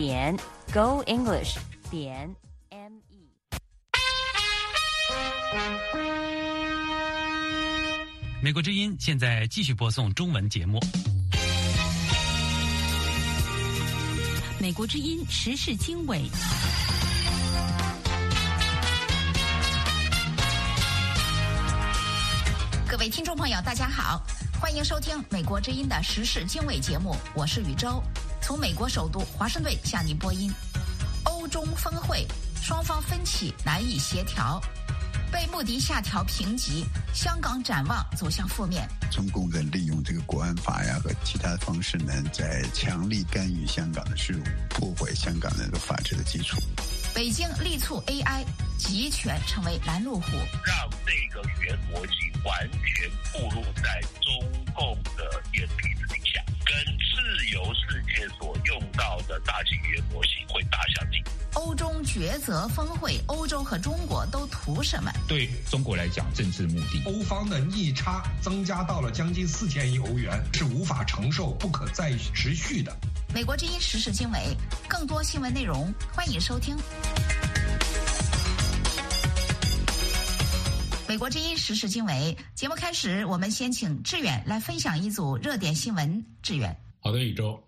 点 Go English 点 M E。美国之音现在继续播送中文节目。美国之音时事经纬。各位听众朋友，大家好，欢迎收听美国之音的时事经纬节目，我是宇宙，从美国首都华盛顿向您播音。欧中峰会，双方分歧难以协调，被穆迪下调评级，香港展望走向负面。中共在利用这个国安法呀和其他方式呢，在强力干预香港的事务，破坏香港那个法治的基础。北京力促 AI 集权成为拦路虎，让这个语言模型完全暴露在中共的眼皮子底抉择峰会，欧洲和中国都图什么？对中国来讲，政治目的。欧方的逆差增加到了将近四千亿欧元，是无法承受、不可再持续的。美国之音时事经纬，更多新闻内容，欢迎收听。美国之音时事经纬节目开始，我们先请志远来分享一组热点新闻。志远，好的，宇宙。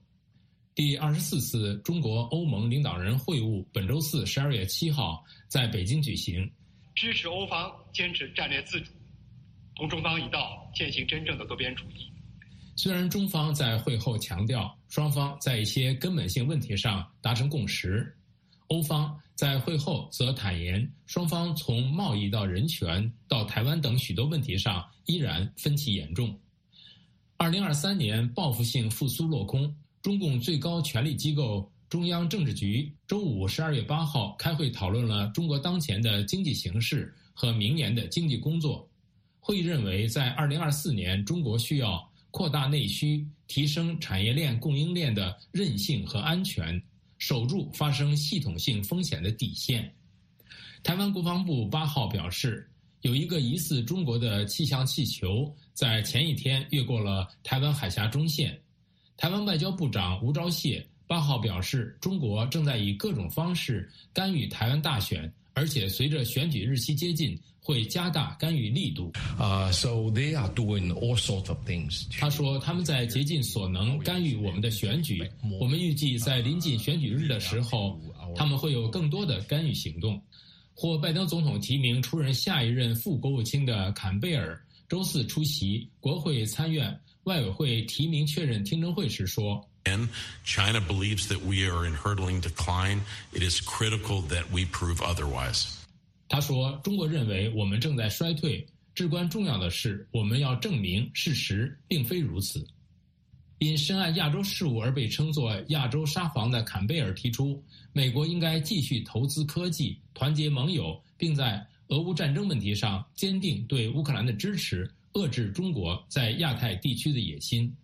第二十四次中国欧盟领导人会晤本周四十二月七号在北京举行，支持欧方坚持战略自主，同中方一道践行真正的多边主义。虽然中方在会后强调双方在一些根本性问题上达成共识，欧方在会后则坦言双方从贸易到人权到台湾等许多问题上依然分歧严重。二零二三年报复性复苏落空，中共最高权力机构中央政治局周五十二月八号开会讨论了中国当前的经济形势和明年的经济工作。会议认为，在二零二四年，中国需要。扩大内需，提升产业链供应链的韧性和安全，守住发生系统性风险的底线。台湾国防部八号表示，有一个疑似中国的气象气球在前一天越过了台湾海峡中线。台湾外交部长吴钊燮八号表示，中国正在以各种方式干预台湾大选，而且随着选举日期接近。会加大干预力度。啊，so they are doing all sorts of things。他说，他们在竭尽所能干预我们的选举。我们预计在临近选举日的时候，他们会有更多的干预行动。获拜登总统提名出任下一任副国务卿的坎贝尔周四出席国会参院外委会提名确认听证会时说：“China believes that we are in hurdling decline. It is critical that we prove otherwise.” 他说：“中国认为我们正在衰退，至关重要的是，我们要证明事实并非如此。”因深谙亚洲事务而被称作“亚洲沙皇”的坎贝尔提出，美国应该继续投资科技，团结盟友，并在俄乌战争问题上坚定对乌克兰的支持，遏制中国在亚太地区的野心。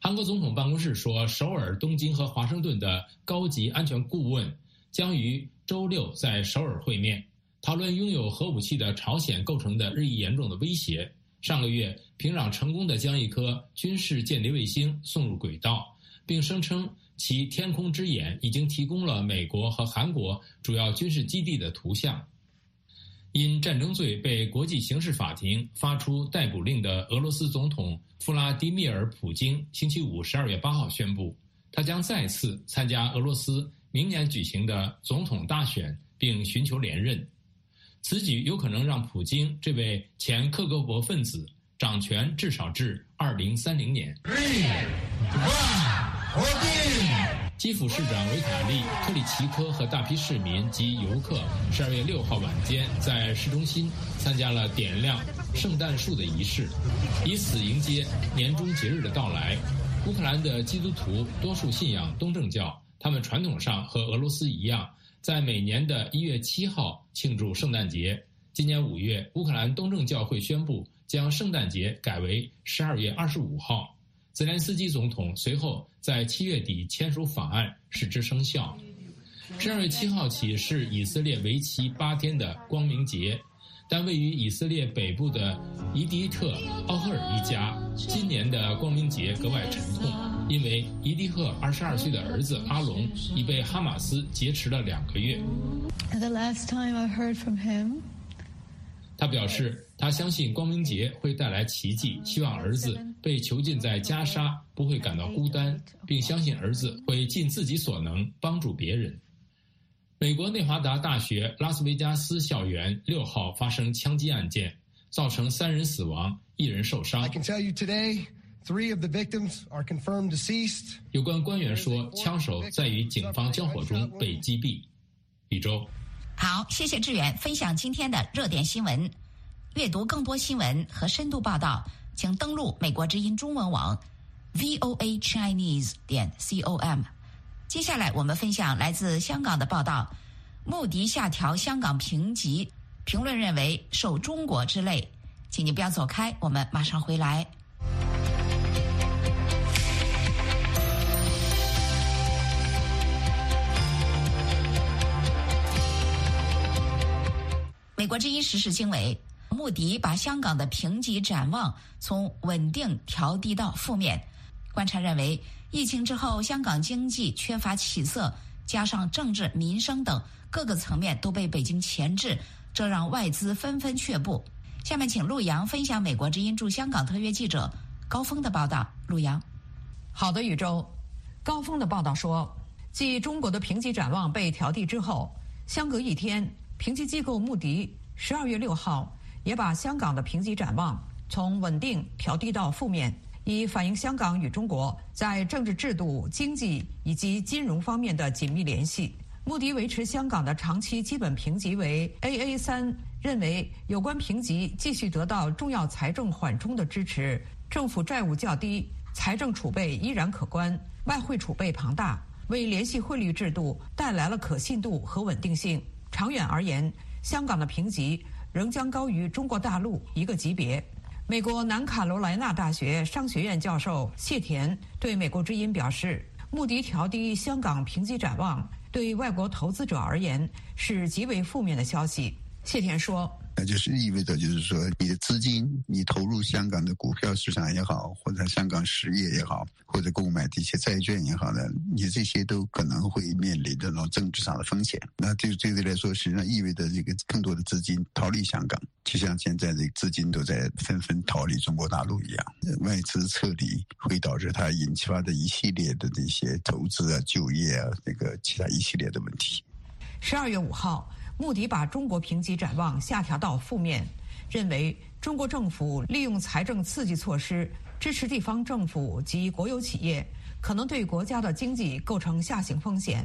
韩国总统办公室说，首尔、东京和华盛顿的高级安全顾问将于周六在首尔会面。讨论拥有核武器的朝鲜构成的日益严重的威胁。上个月，平壤成功的将一颗军事间谍卫星送入轨道，并声称其天空之眼已经提供了美国和韩国主要军事基地的图像。因战争罪被国际刑事法庭发出逮捕令的俄罗斯总统弗拉迪米尔·普京，星期五十二月八号宣布，他将再次参加俄罗斯明年举行的总统大选，并寻求连任。此举有可能让普京这位前克格勃分子掌权至少至二零三零年。基辅市长维塔利·克里奇科和大批市民及游客十二月六号晚间在市中心参加了点亮圣诞树的仪式，以此迎接年终节日的到来。乌克兰的基督徒多数信仰东正教，他们传统上和俄罗斯一样。在每年的一月七号庆祝圣诞节。今年五月，乌克兰东正教会宣布将圣诞节改为十二月二十五号。泽连斯基总统随后在七月底签署法案，使之生效。十二月七号起是以色列为期八天的光明节，但位于以色列北部的伊迪特·奥赫尔一家今年的光明节格外沉痛。因为伊迪赫二十二岁的儿子阿龙已被哈马斯劫持了两个月。The last time I heard from him. 他表示，他相信光明节会带来奇迹，希望儿子被囚禁在加沙不会感到孤单，并相信儿子会尽自己所能帮助别人。美国内华达大学拉斯维加斯校园六号发生枪击案件，造成三人死亡，一人受伤。I can tell you today, three of the victims are confirmed deceased. 有关官员说，枪手在与警方交火中被击毙。宇宙，好，谢谢志远分享今天的热点新闻。阅读更多新闻和深度报道，请登录美国之音中文网 voa chinese 点 com。接下来，我们分享来自香港的报道：穆迪下调香港评级，评论认为受中国之累。请你不要走开，我们马上回来。美国之音时事经纬，穆迪把香港的评级展望从稳定调低到负面。观察认为。疫情之后，香港经济缺乏起色，加上政治、民生等各个层面都被北京钳制，这让外资纷纷却步。下面请陆洋分享美国之音驻香港特约记者高峰的报道。陆洋，好的，宇宙。高峰的报道说，继中国的评级展望被调低之后，相隔一天，评级机构穆迪十二月六号也把香港的评级展望从稳定调低到负面。以反映香港与中国在政治制度、经济以及金融方面的紧密联系。穆迪维持香港的长期基本评级为 AA 三，认为有关评级继续得到重要财政缓冲的支持，政府债务较低，财政储备依然可观，外汇储备庞大，为联系汇率制度带来了可信度和稳定性。长远而言，香港的评级仍将高于中国大陆一个级别。美国南卡罗来纳大学商学院教授谢田对美国之音表示：“穆迪调低香港评级展望，对外国投资者而言是极为负面的消息。”谢田说。那就是意味着，就是说，你的资金，你投入香港的股票市场也好，或者香港实业也好，或者购买这些债券也好呢，你这些都可能会面临这种政治上的风险。那对对对来说，实际上意味着这个更多的资金逃离香港，就像现在的资金都在纷纷逃离中国大陆一样。外资撤离会导致它引发的一系列的这些投资啊、就业啊，这个其他一系列的问题。十二月五号。穆迪把中国评级展望下调到负面，认为中国政府利用财政刺激措施支持地方政府及国有企业，可能对国家的经济构成下行风险。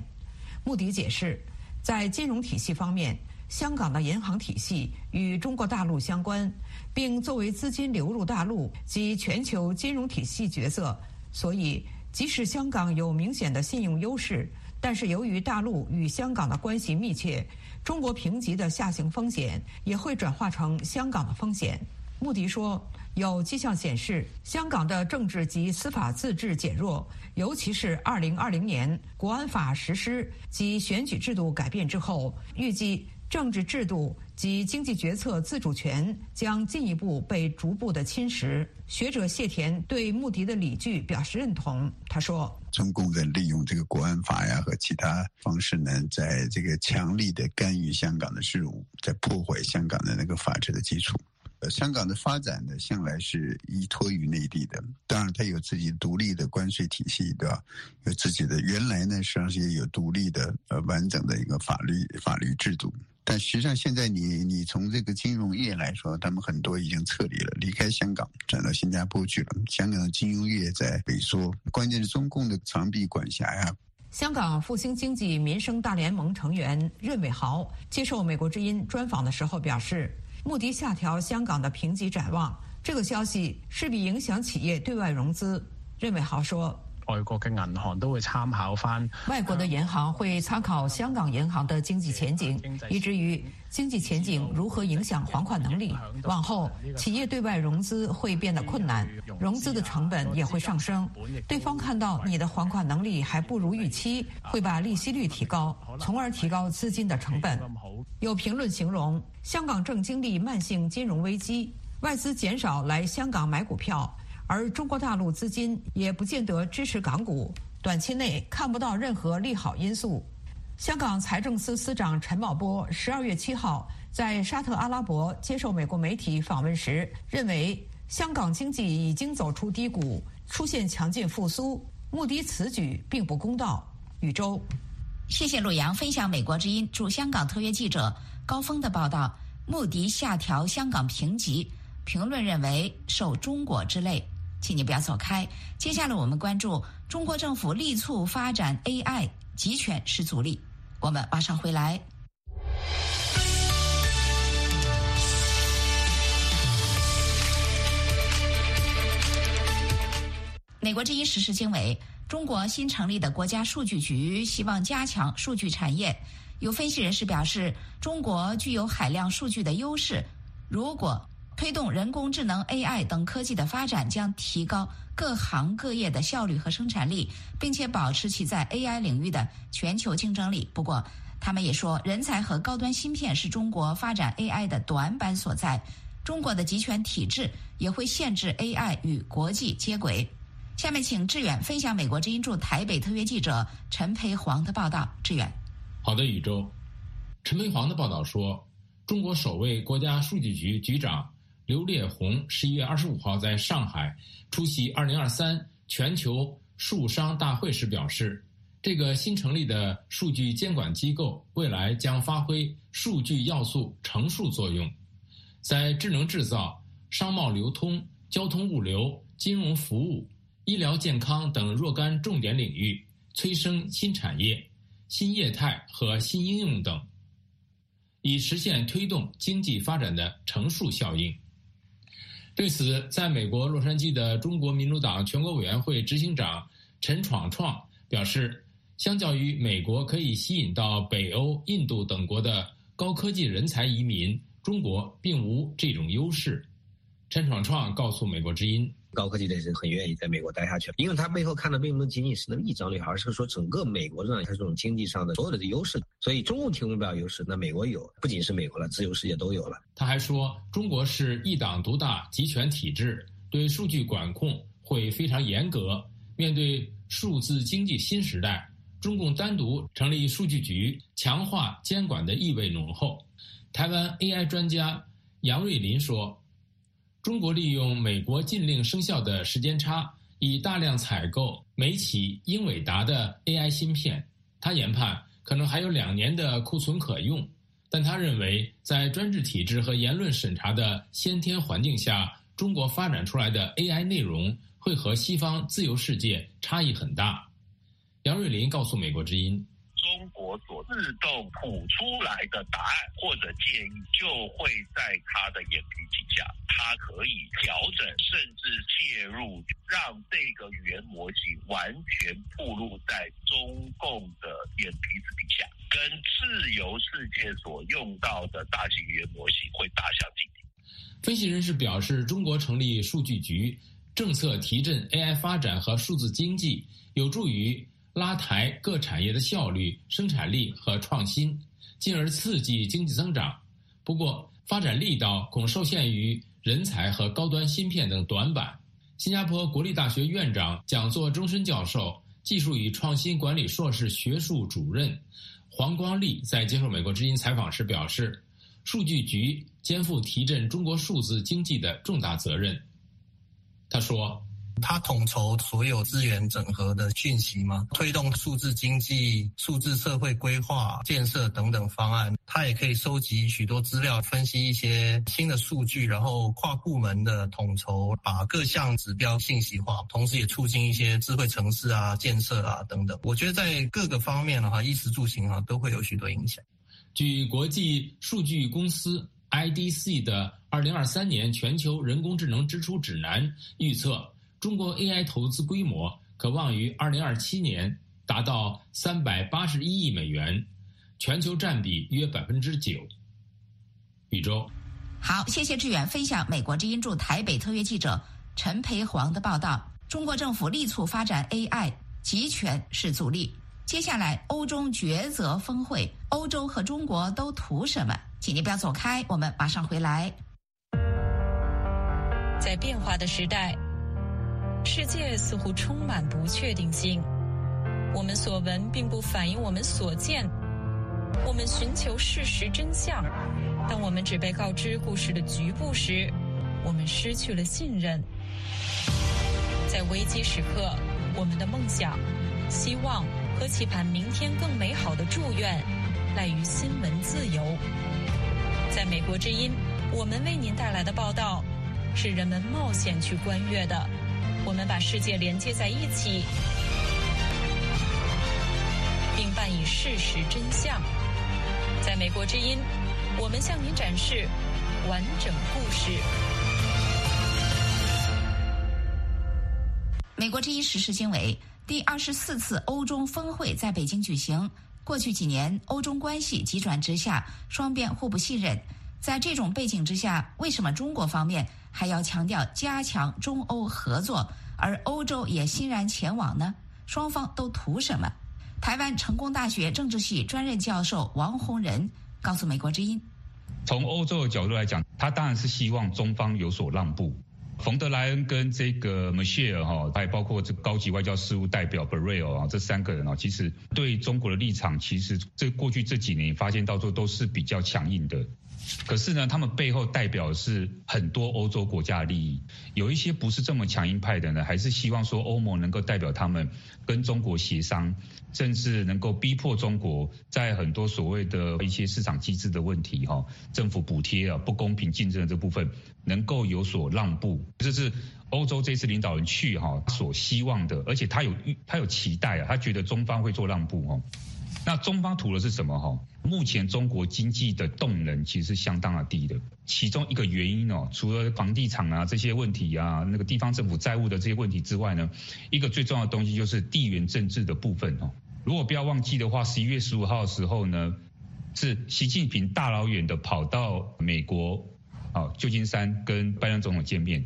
穆迪解释，在金融体系方面，香港的银行体系与中国大陆相关，并作为资金流入大陆及全球金融体系角色，所以即使香港有明显的信用优势，但是由于大陆与香港的关系密切。中国评级的下行风险也会转化成香港的风险。穆迪说，有迹象显示，香港的政治及司法自治减弱，尤其是2020年国安法实施及选举制度改变之后，预计。政治制度及经济决策自主权将进一步被逐步的侵蚀。学者谢田对穆迪的理据表示认同。他说：“中共在利用这个国安法呀和其他方式呢，在这个强力的干预香港的事务，在破坏香港的那个法治的基础。呃，香港的发展呢，向来是依托于内地的。当然，它有自己独立的关税体系，对吧？有自己的原来呢，实际上是也有独立的呃完整的一个法律法律制度。”但实际上，现在你你从这个金融业来说，他们很多已经撤离了，离开香港，转到新加坡去了。香港的金融业在萎缩，关键是中共的长臂管辖呀。香港复兴经济民生大联盟成员任伟豪接受美国之音专访的时候表示，穆迪下调香港的评级展望，这个消息势必影响企业对外融资。任伟豪说。外国嘅银行都会参考翻，外国的银行会参考香港银行的经济前景，以至于经济前景如何影响还款能力。往后企业对外融资会变得困难，融资的成本也会上升。对方看到你的还款能力还不如预期，会把利息率提高，从而提高资金的成本。有评论形容，香港正经历慢性金融危机，外资减少来香港买股票。而中国大陆资金也不见得支持港股，短期内看不到任何利好因素。香港财政司司长陈茂波十二月七号在沙特阿拉伯接受美国媒体访问时，认为香港经济已经走出低谷，出现强劲复苏。穆迪此举并不公道。宇宙，谢谢陆阳分享美国之音驻香港特约记者高峰的报道。穆迪下调香港评级，评论认为受中国之累。请你不要走开。接下来我们关注中国政府力促发展 AI，集权是阻力。我们马上回来。美国之音时事经纬：中国新成立的国家数据局希望加强数据产业。有分析人士表示，中国具有海量数据的优势，如果推动人工智能 AI 等科技的发展，将提高各行各业的效率和生产力，并且保持其在 AI 领域的全球竞争力。不过，他们也说，人才和高端芯片是中国发展 AI 的短板所在。中国的集权体制也会限制 AI 与国际接轨。下面，请志远分享美国之音驻台北特约记者陈培煌的报道。志远，好的，宇宙。陈培煌的报道说，中国首位国家数据局局长。刘烈宏十一月二十五号在上海出席二零二三全球数商大会时表示，这个新成立的数据监管机构未来将发挥数据要素乘数作用，在智能制造、商贸流通、交通物流、金融服务、医疗健康等若干重点领域催生新产业、新业态和新应用等，以实现推动经济发展的乘数效应。对此，在美国洛杉矶的中国民主党全国委员会执行长陈闯创表示，相较于美国可以吸引到北欧、印度等国的高科技人才移民，中国并无这种优势。陈闯创告诉美国之音。高科技的人很愿意在美国待下去，因为他背后看的并不仅仅是那个一张脸，而是说整个美国上它这种经济上的所有的优势。所以中共提供不了优势，那美国有，不仅是美国了，自由世界都有了。他还说，中国是一党独大集权体制，对数据管控会非常严格。面对数字经济新时代，中共单独成立数据局，强化监管的意味浓厚。台湾 AI 专家杨瑞林说。中国利用美国禁令生效的时间差，以大量采购美企英伟达的 AI 芯片。他研判可能还有两年的库存可用，但他认为在专制体制和言论审查的先天环境下，中国发展出来的 AI 内容会和西方自由世界差异很大。杨瑞林告诉美国之音。中国所自动谱出来的答案或者建议，就会在他的眼皮底下，他可以调整甚至介入，让这个语言模型完全暴露在中共的眼皮子底下，跟自由世界所用到的大型语言模型会大相径庭。分析人士表示，中国成立数据局，政策提振 AI 发展和数字经济，有助于。拉抬各产业的效率、生产力和创新，进而刺激经济增长。不过，发展力道恐受限于人才和高端芯片等短板。新加坡国立大学院长、讲座终身教授、技术与创新管理硕士学术主任黄光利在接受美国之音采访时表示：“数据局肩负提振中国数字经济的重大责任。”他说。它统筹所有资源整合的讯息吗？推动数字经济、数字社会规划建设等等方案。它也可以收集许多资料，分析一些新的数据，然后跨部门的统筹，把各项指标信息化，同时也促进一些智慧城市啊建设啊等等。我觉得在各个方面的话，衣食住行啊都会有许多影响。据国际数据公司 IDC 的二零二三年全球人工智能支出指南预测。中国 AI 投资规模可望于二零二七年达到三百八十一亿美元，全球占比约百分之九。宇宙，好，谢谢志远分享美国之音驻台北特约记者陈培煌的报道。中国政府力促发展 AI，集权是阻力。接下来，欧中抉择峰会，欧洲和中国都图什么？请您不要走开，我们马上回来。在变化的时代。世界似乎充满不确定性。我们所闻并不反映我们所见。我们寻求事实真相，当我们只被告知故事的局部时，我们失去了信任。在危机时刻，我们的梦想、希望和期盼明天更美好的祝愿，赖于新闻自由。在美国之音，我们为您带来的报道，是人们冒险去观阅的。我们把世界连接在一起，并伴以事实真相。在美国之音，我们向您展示完整故事。美国之音时事经纬第二十四次欧中峰会在北京举行。过去几年，欧中关系急转直下，双边互不信任。在这种背景之下，为什么中国方面还要强调加强中欧合作，而欧洲也欣然前往呢？双方都图什么？台湾成功大学政治系专任教授王洪仁告诉美国之音：“从欧洲的角度来讲，他当然是希望中方有所让步。冯德莱恩跟这个 m i c h e l 哈，还包括这高级外交事务代表 Barel 啊，这三个人啊，其实对中国的立场，其实这过去这几年发现到最后都是比较强硬的。”可是呢，他们背后代表是很多欧洲国家的利益，有一些不是这么强硬派的呢，还是希望说欧盟能够代表他们跟中国协商，甚至能够逼迫中国在很多所谓的一些市场机制的问题哈，政府补贴啊不公平竞争的这部分能够有所让步，这是欧洲这次领导人去哈所希望的，而且他有他有期待啊，他觉得中方会做让步哦。那中方图的是什么哈？目前中国经济的动能其实是相当的低的，其中一个原因哦，除了房地产啊这些问题啊，那个地方政府债务的这些问题之外呢，一个最重要的东西就是地缘政治的部分哦。如果不要忘记的话，十一月十五号的时候呢，是习近平大老远的跑到美国啊旧金山跟拜登总统见面，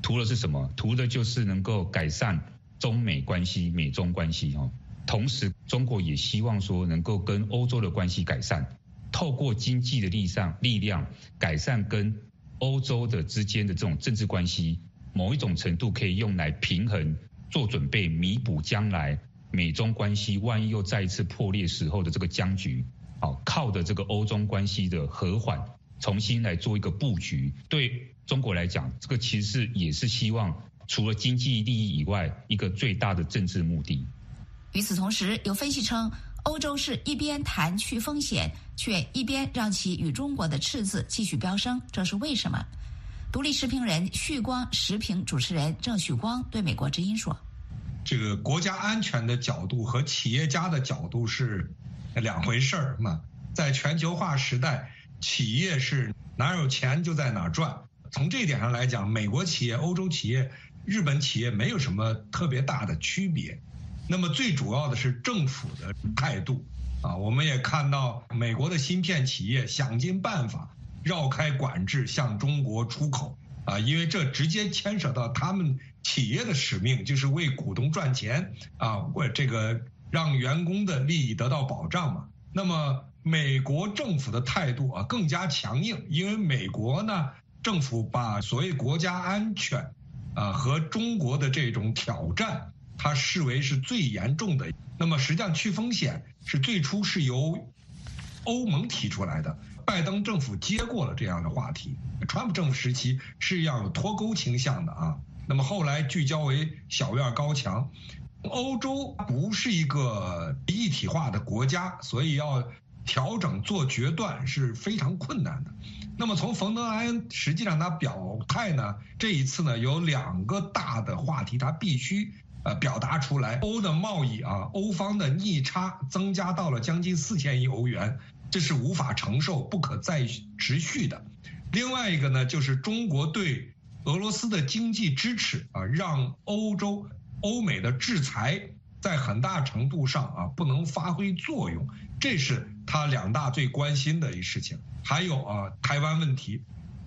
图的是什么？图的就是能够改善中美关系、美中关系哦。同时，中国也希望说能够跟欧洲的关系改善，透过经济的力上力量改善跟欧洲的之间的这种政治关系，某一种程度可以用来平衡，做准备弥补将来美中关系万一又再一次破裂时候的这个僵局。好，靠的这个欧中关系的和缓，重新来做一个布局。对中国来讲，这个其实也是希望除了经济利益以外，一个最大的政治目的。与此同时，有分析称，欧洲是一边谈去风险，却一边让其与中国的赤字继续飙升，这是为什么？独立时评人旭光时评主持人郑旭光对美国之音说：“这个国家安全的角度和企业家的角度是两回事儿嘛。在全球化时代，企业是哪有钱就在哪赚。从这一点上来讲，美国企业、欧洲企业、日本企业没有什么特别大的区别。”那么最主要的是政府的态度啊，我们也看到美国的芯片企业想尽办法绕开管制向中国出口啊，因为这直接牵扯到他们企业的使命，就是为股东赚钱啊，为这个让员工的利益得到保障嘛。那么美国政府的态度啊更加强硬，因为美国呢政府把所谓国家安全啊和中国的这种挑战。它视为是最严重的。那么实际上去风险是最初是由欧盟提出来的，拜登政府接过了这样的话题。川普政府时期是要有脱钩倾向的啊。那么后来聚焦为小院高墙。欧洲不是一个一体化的国家，所以要调整做决断是非常困难的。那么从冯德莱恩实际上他表态呢，这一次呢有两个大的话题，他必须。呃，表达出来，欧的贸易啊，欧方的逆差增加到了将近四千亿欧元，这是无法承受、不可再持续的。另外一个呢，就是中国对俄罗斯的经济支持啊，让欧洲、欧美的制裁在很大程度上啊不能发挥作用，这是他两大最关心的一事情。还有啊，台湾问题，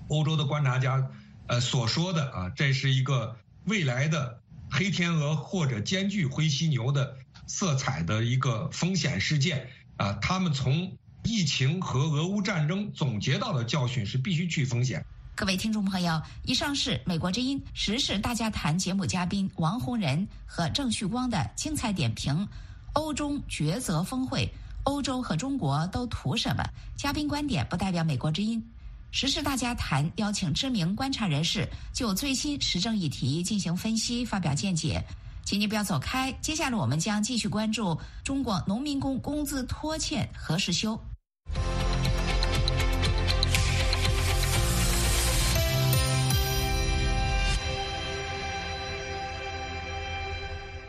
欧洲的观察家呃所说的啊，这是一个未来的。黑天鹅或者兼具灰犀牛的色彩的一个风险事件啊，他们从疫情和俄乌战争总结到的教训是必须去风险。各位听众朋友，以上是美国之音时事大家谈节目嘉宾王洪仁和郑旭光的精彩点评。欧中抉择峰会，欧洲和中国都图什么？嘉宾观点不代表美国之音。时事大家谈邀请知名观察人士就最新时政议题进行分析，发表见解。请你不要走开，接下来我们将继续关注中国农民工工资拖欠何时休。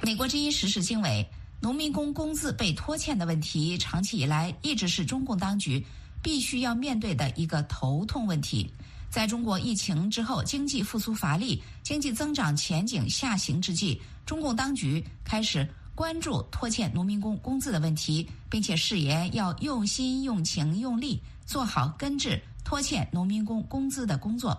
美国之音时事经纬：农民工工资被拖欠的问题，长期以来一直是中共当局。必须要面对的一个头痛问题，在中国疫情之后经济复苏乏力、经济增长前景下行之际，中共当局开始关注拖欠农民工工资的问题，并且誓言要用心、用情、用力做好根治拖欠农民工工资的工作。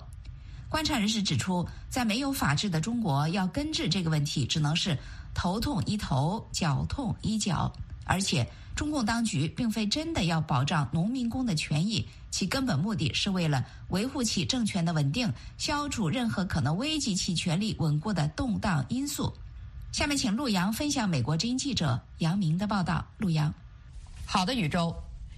观察人士指出，在没有法治的中国，要根治这个问题，只能是头痛医头、脚痛医脚，而且。中共当局并非真的要保障农民工的权益，其根本目的是为了维护其政权的稳定，消除任何可能危及其权力稳固的动荡因素。下面请陆阳分享美国之音记者杨明的报道。陆阳，好的，宇宙。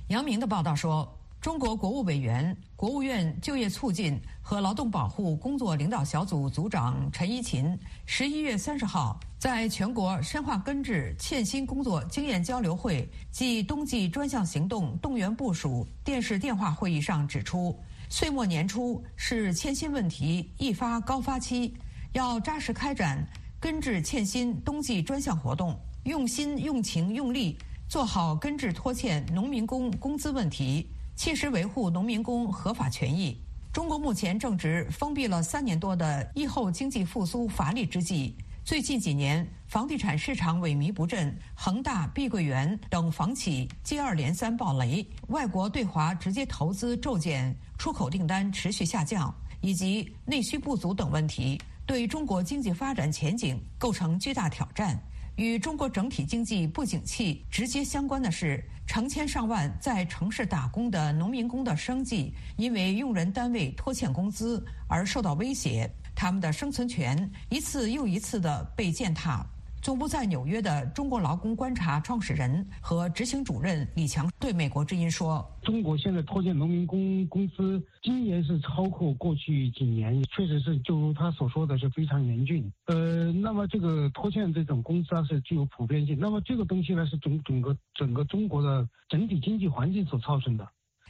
杨明的报道说。中国国务委员、国务院就业促进和劳动保护工作领导小组组长陈一勤十一月三十号在全国深化根治欠薪工作经验交流会暨冬季专项行动动员部署电视电话会议上指出，岁末年初是欠薪问题易发高发期，要扎实开展根治欠薪冬季专项活动，用心、用情、用力做好根治拖欠农民工工资问题。切实维护农民工合法权益。中国目前正值封闭了三年多的疫后经济复苏乏力之际。最近几年，房地产市场萎靡不振，恒大、碧桂园等房企接二连三暴雷，外国对华直接投资骤减，出口订单持续下降，以及内需不足等问题，对中国经济发展前景构成巨大挑战。与中国整体经济不景气直接相关的是，成千上万在城市打工的农民工的生计因为用人单位拖欠工资而受到威胁，他们的生存权一次又一次的被践踏。总部在纽约的中国劳工观察创始人和执行主任李强对美国之音说：“中国现在拖欠农民工工资，今年是超过过去几年，确实是就如他所说的是非常严峻。呃，那么这个拖欠这种工资啊是具有普遍性。那么这个东西呢是整整个整个中国的整体经济环境所造成的。”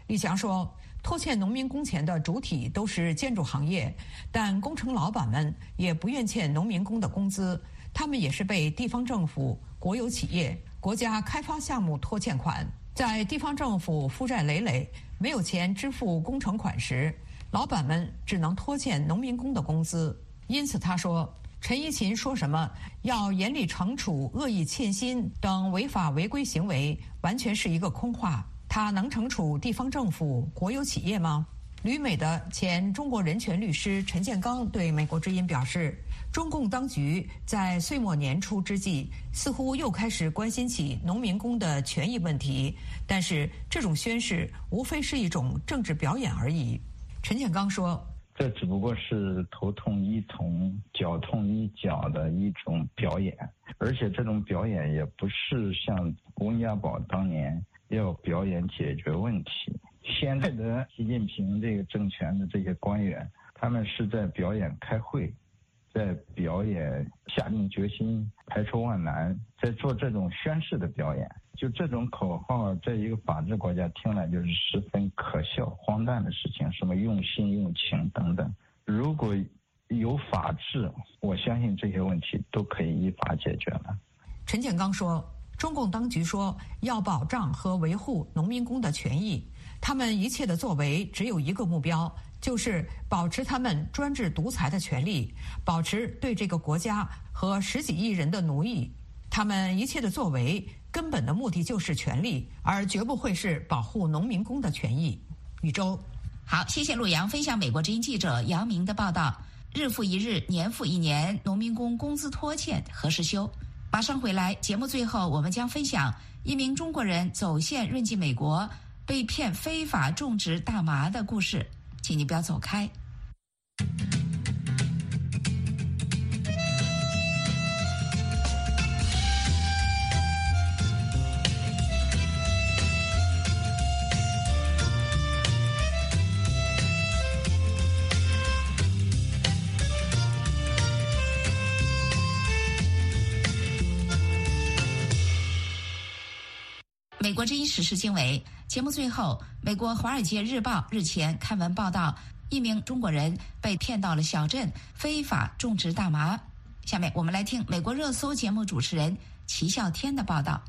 李强说：“拖欠农民工钱的主体都是建筑行业，但工程老板们也不愿欠农民工的工资。”他们也是被地方政府、国有企业、国家开发项目拖欠款，在地方政府负债累累、没有钱支付工程款时，老板们只能拖欠农民工的工资。因此，他说：“陈一勤说什么要严厉惩处恶意欠薪等违法违规行为，完全是一个空话。他能惩处地方政府、国有企业吗？”旅美的前中国人权律师陈建刚对美国之音表示。中共当局在岁末年初之际，似乎又开始关心起农民工的权益问题。但是，这种宣示无非是一种政治表演而已。陈建刚说：“这只不过是头痛医头、脚痛医脚的一种表演，而且这种表演也不是像温家宝当年要表演解决问题。现在的习近平这个政权的这些官员，他们是在表演开会。”在表演下定决心、排除万难，在做这种宣誓的表演。就这种口号，在一个法治国家听来就是十分可笑、荒诞的事情。什么用心、用情等等，如果有法治，我相信这些问题都可以依法解决了。陈建刚说：“中共当局说要保障和维护农民工的权益，他们一切的作为只有一个目标。”就是保持他们专制独裁的权利，保持对这个国家和十几亿人的奴役。他们一切的作为根本的目的就是权力，而绝不会是保护农民工的权益。宇宙，好，谢谢陆阳分享美国之音记者杨明的报道。日复一日，年复一年，农民工工资拖欠何时休？马上回来。节目最后，我们将分享一名中国人走线润进美国，被骗非法种植大麻的故事。请你不要走开。之音时事经纬节目最后，美国《华尔街日报》日前刊文报道，一名中国人被骗到了小镇非法种植大麻。下面我们来听美国热搜节目主持人齐笑天的报道。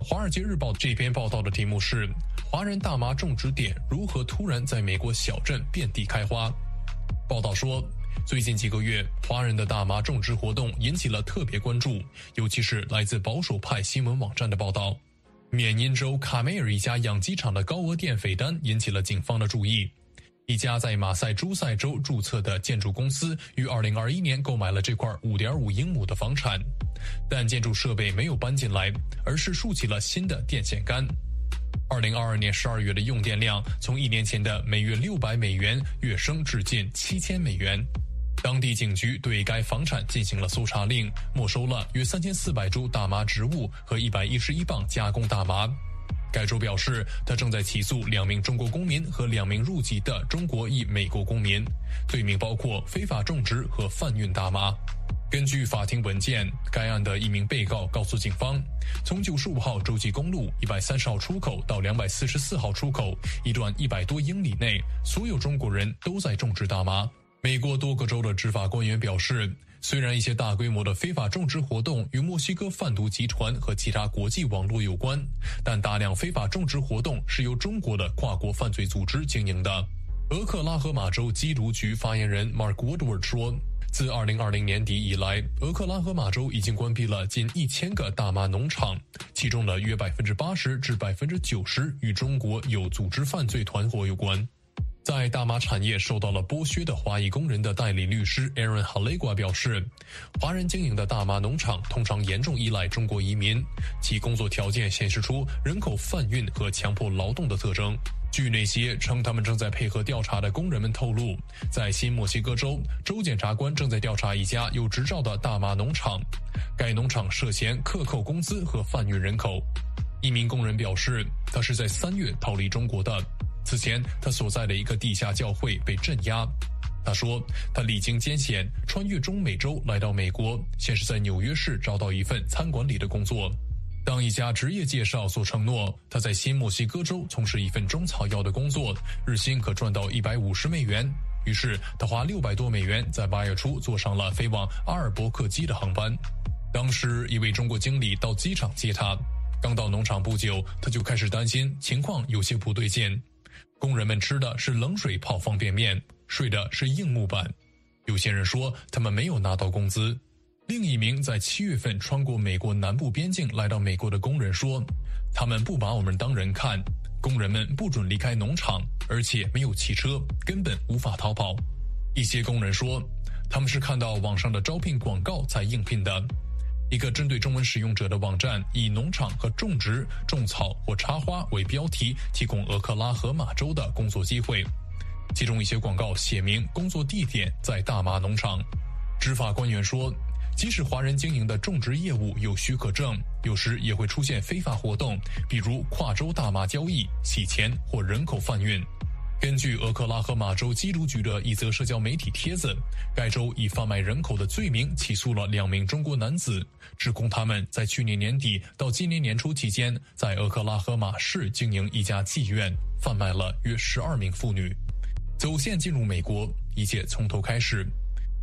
《华尔街日报》这篇报道的题目是“华人大麻种植点如何突然在美国小镇遍地开花”。报道说，最近几个月，华人的大麻种植活动引起了特别关注，尤其是来自保守派新闻网站的报道。缅因州卡梅尔一家养鸡场的高额电费单引起了警方的注意。一家在马赛诸塞州注册的建筑公司于2021年购买了这块5.5英亩的房产，但建筑设备没有搬进来，而是竖起了新的电线杆。2022年12月的用电量从一年前的每月600美元跃升至近7000美元。当地警局对该房产进行了搜查令，没收了约三千四百株大麻植物和一百一十一磅加工大麻。该州表示，他正在起诉两名中国公民和两名入籍的中国裔美国公民，罪名包括非法种植和贩运大麻。根据法庭文件，该案的一名被告告诉警方，从九十五号洲际公路一百三十号出口到两百四十四号出口一段一百多英里内，所有中国人都在种植大麻。美国多个州的执法官员表示，虽然一些大规模的非法种植活动与墨西哥贩毒集团和其他国际网络有关，但大量非法种植活动是由中国的跨国犯罪组织经营的。俄克拉荷马州缉毒局发言人 Mark Woodward 说，自2020年底以来，俄克拉荷马州已经关闭了近一千个大麻农场，其中的约百分之八十至百分之九十与中国有组织犯罪团伙有关。在大麻产业受到了剥削的华裔工人的代理律师 Aaron Halegua 表示，华人经营的大麻农场通常严重依赖中国移民，其工作条件显示出人口贩运和强迫劳动的特征。据那些称他们正在配合调查的工人们透露，在新墨西哥州，州检察官正在调查一家有执照的大麻农场，该农场涉嫌克扣工资和贩运人口。一名工人表示，他是在三月逃离中国的。此前，他所在的一个地下教会被镇压。他说，他历经艰险，穿越中美洲来到美国，先是在纽约市找到一份餐馆里的工作。当一家职业介绍所承诺他在新墨西哥州从事一份中草药的工作，日薪可赚到一百五十美元，于是他花六百多美元在八月初坐上了飞往阿尔伯克基的航班。当时，一位中国经理到机场接他，刚到农场不久，他就开始担心情况有些不对劲。工人们吃的是冷水泡方便面，睡的是硬木板。有些人说他们没有拿到工资。另一名在七月份穿过美国南部边境来到美国的工人说，他们不把我们当人看。工人们不准离开农场，而且没有汽车，根本无法逃跑。一些工人说，他们是看到网上的招聘广告才应聘的。一个针对中文使用者的网站，以农场和种植、种草或插花为标题，提供俄克拉荷马州的工作机会。其中一些广告写明工作地点在大麻农场。执法官员说，即使华人经营的种植业务有许可证，有时也会出现非法活动，比如跨州大麻交易、洗钱或人口贩运。根据俄克拉荷马州缉毒局的一则社交媒体帖子，该州以贩卖人口的罪名起诉了两名中国男子，指控他们在去年年底到今年年初期间，在俄克拉荷马市经营一家妓院，贩卖了约十二名妇女。走线进入美国，一切从头开始，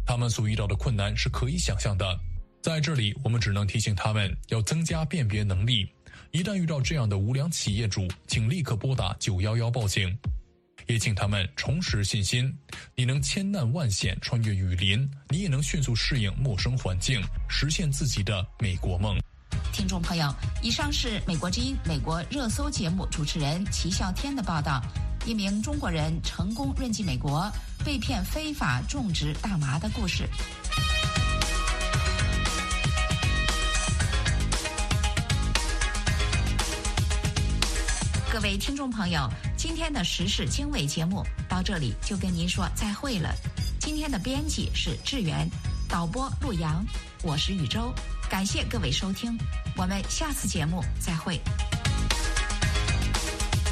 他们所遇到的困难是可以想象的。在这里，我们只能提醒他们要增加辨别能力，一旦遇到这样的无良企业主，请立刻拨打九幺幺报警。也请他们重拾信心。你能千难万险穿越雨林，你也能迅速适应陌生环境，实现自己的美国梦。听众朋友，以上是美国之音美国热搜节目主持人齐笑天的报道。一名中国人成功润进美国，被骗非法种植大麻的故事。各位听众朋友，今天的时事经纬节目到这里就跟您说再会了。今天的编辑是志源，导播陆阳，我是宇宙，感谢各位收听，我们下次节目再会。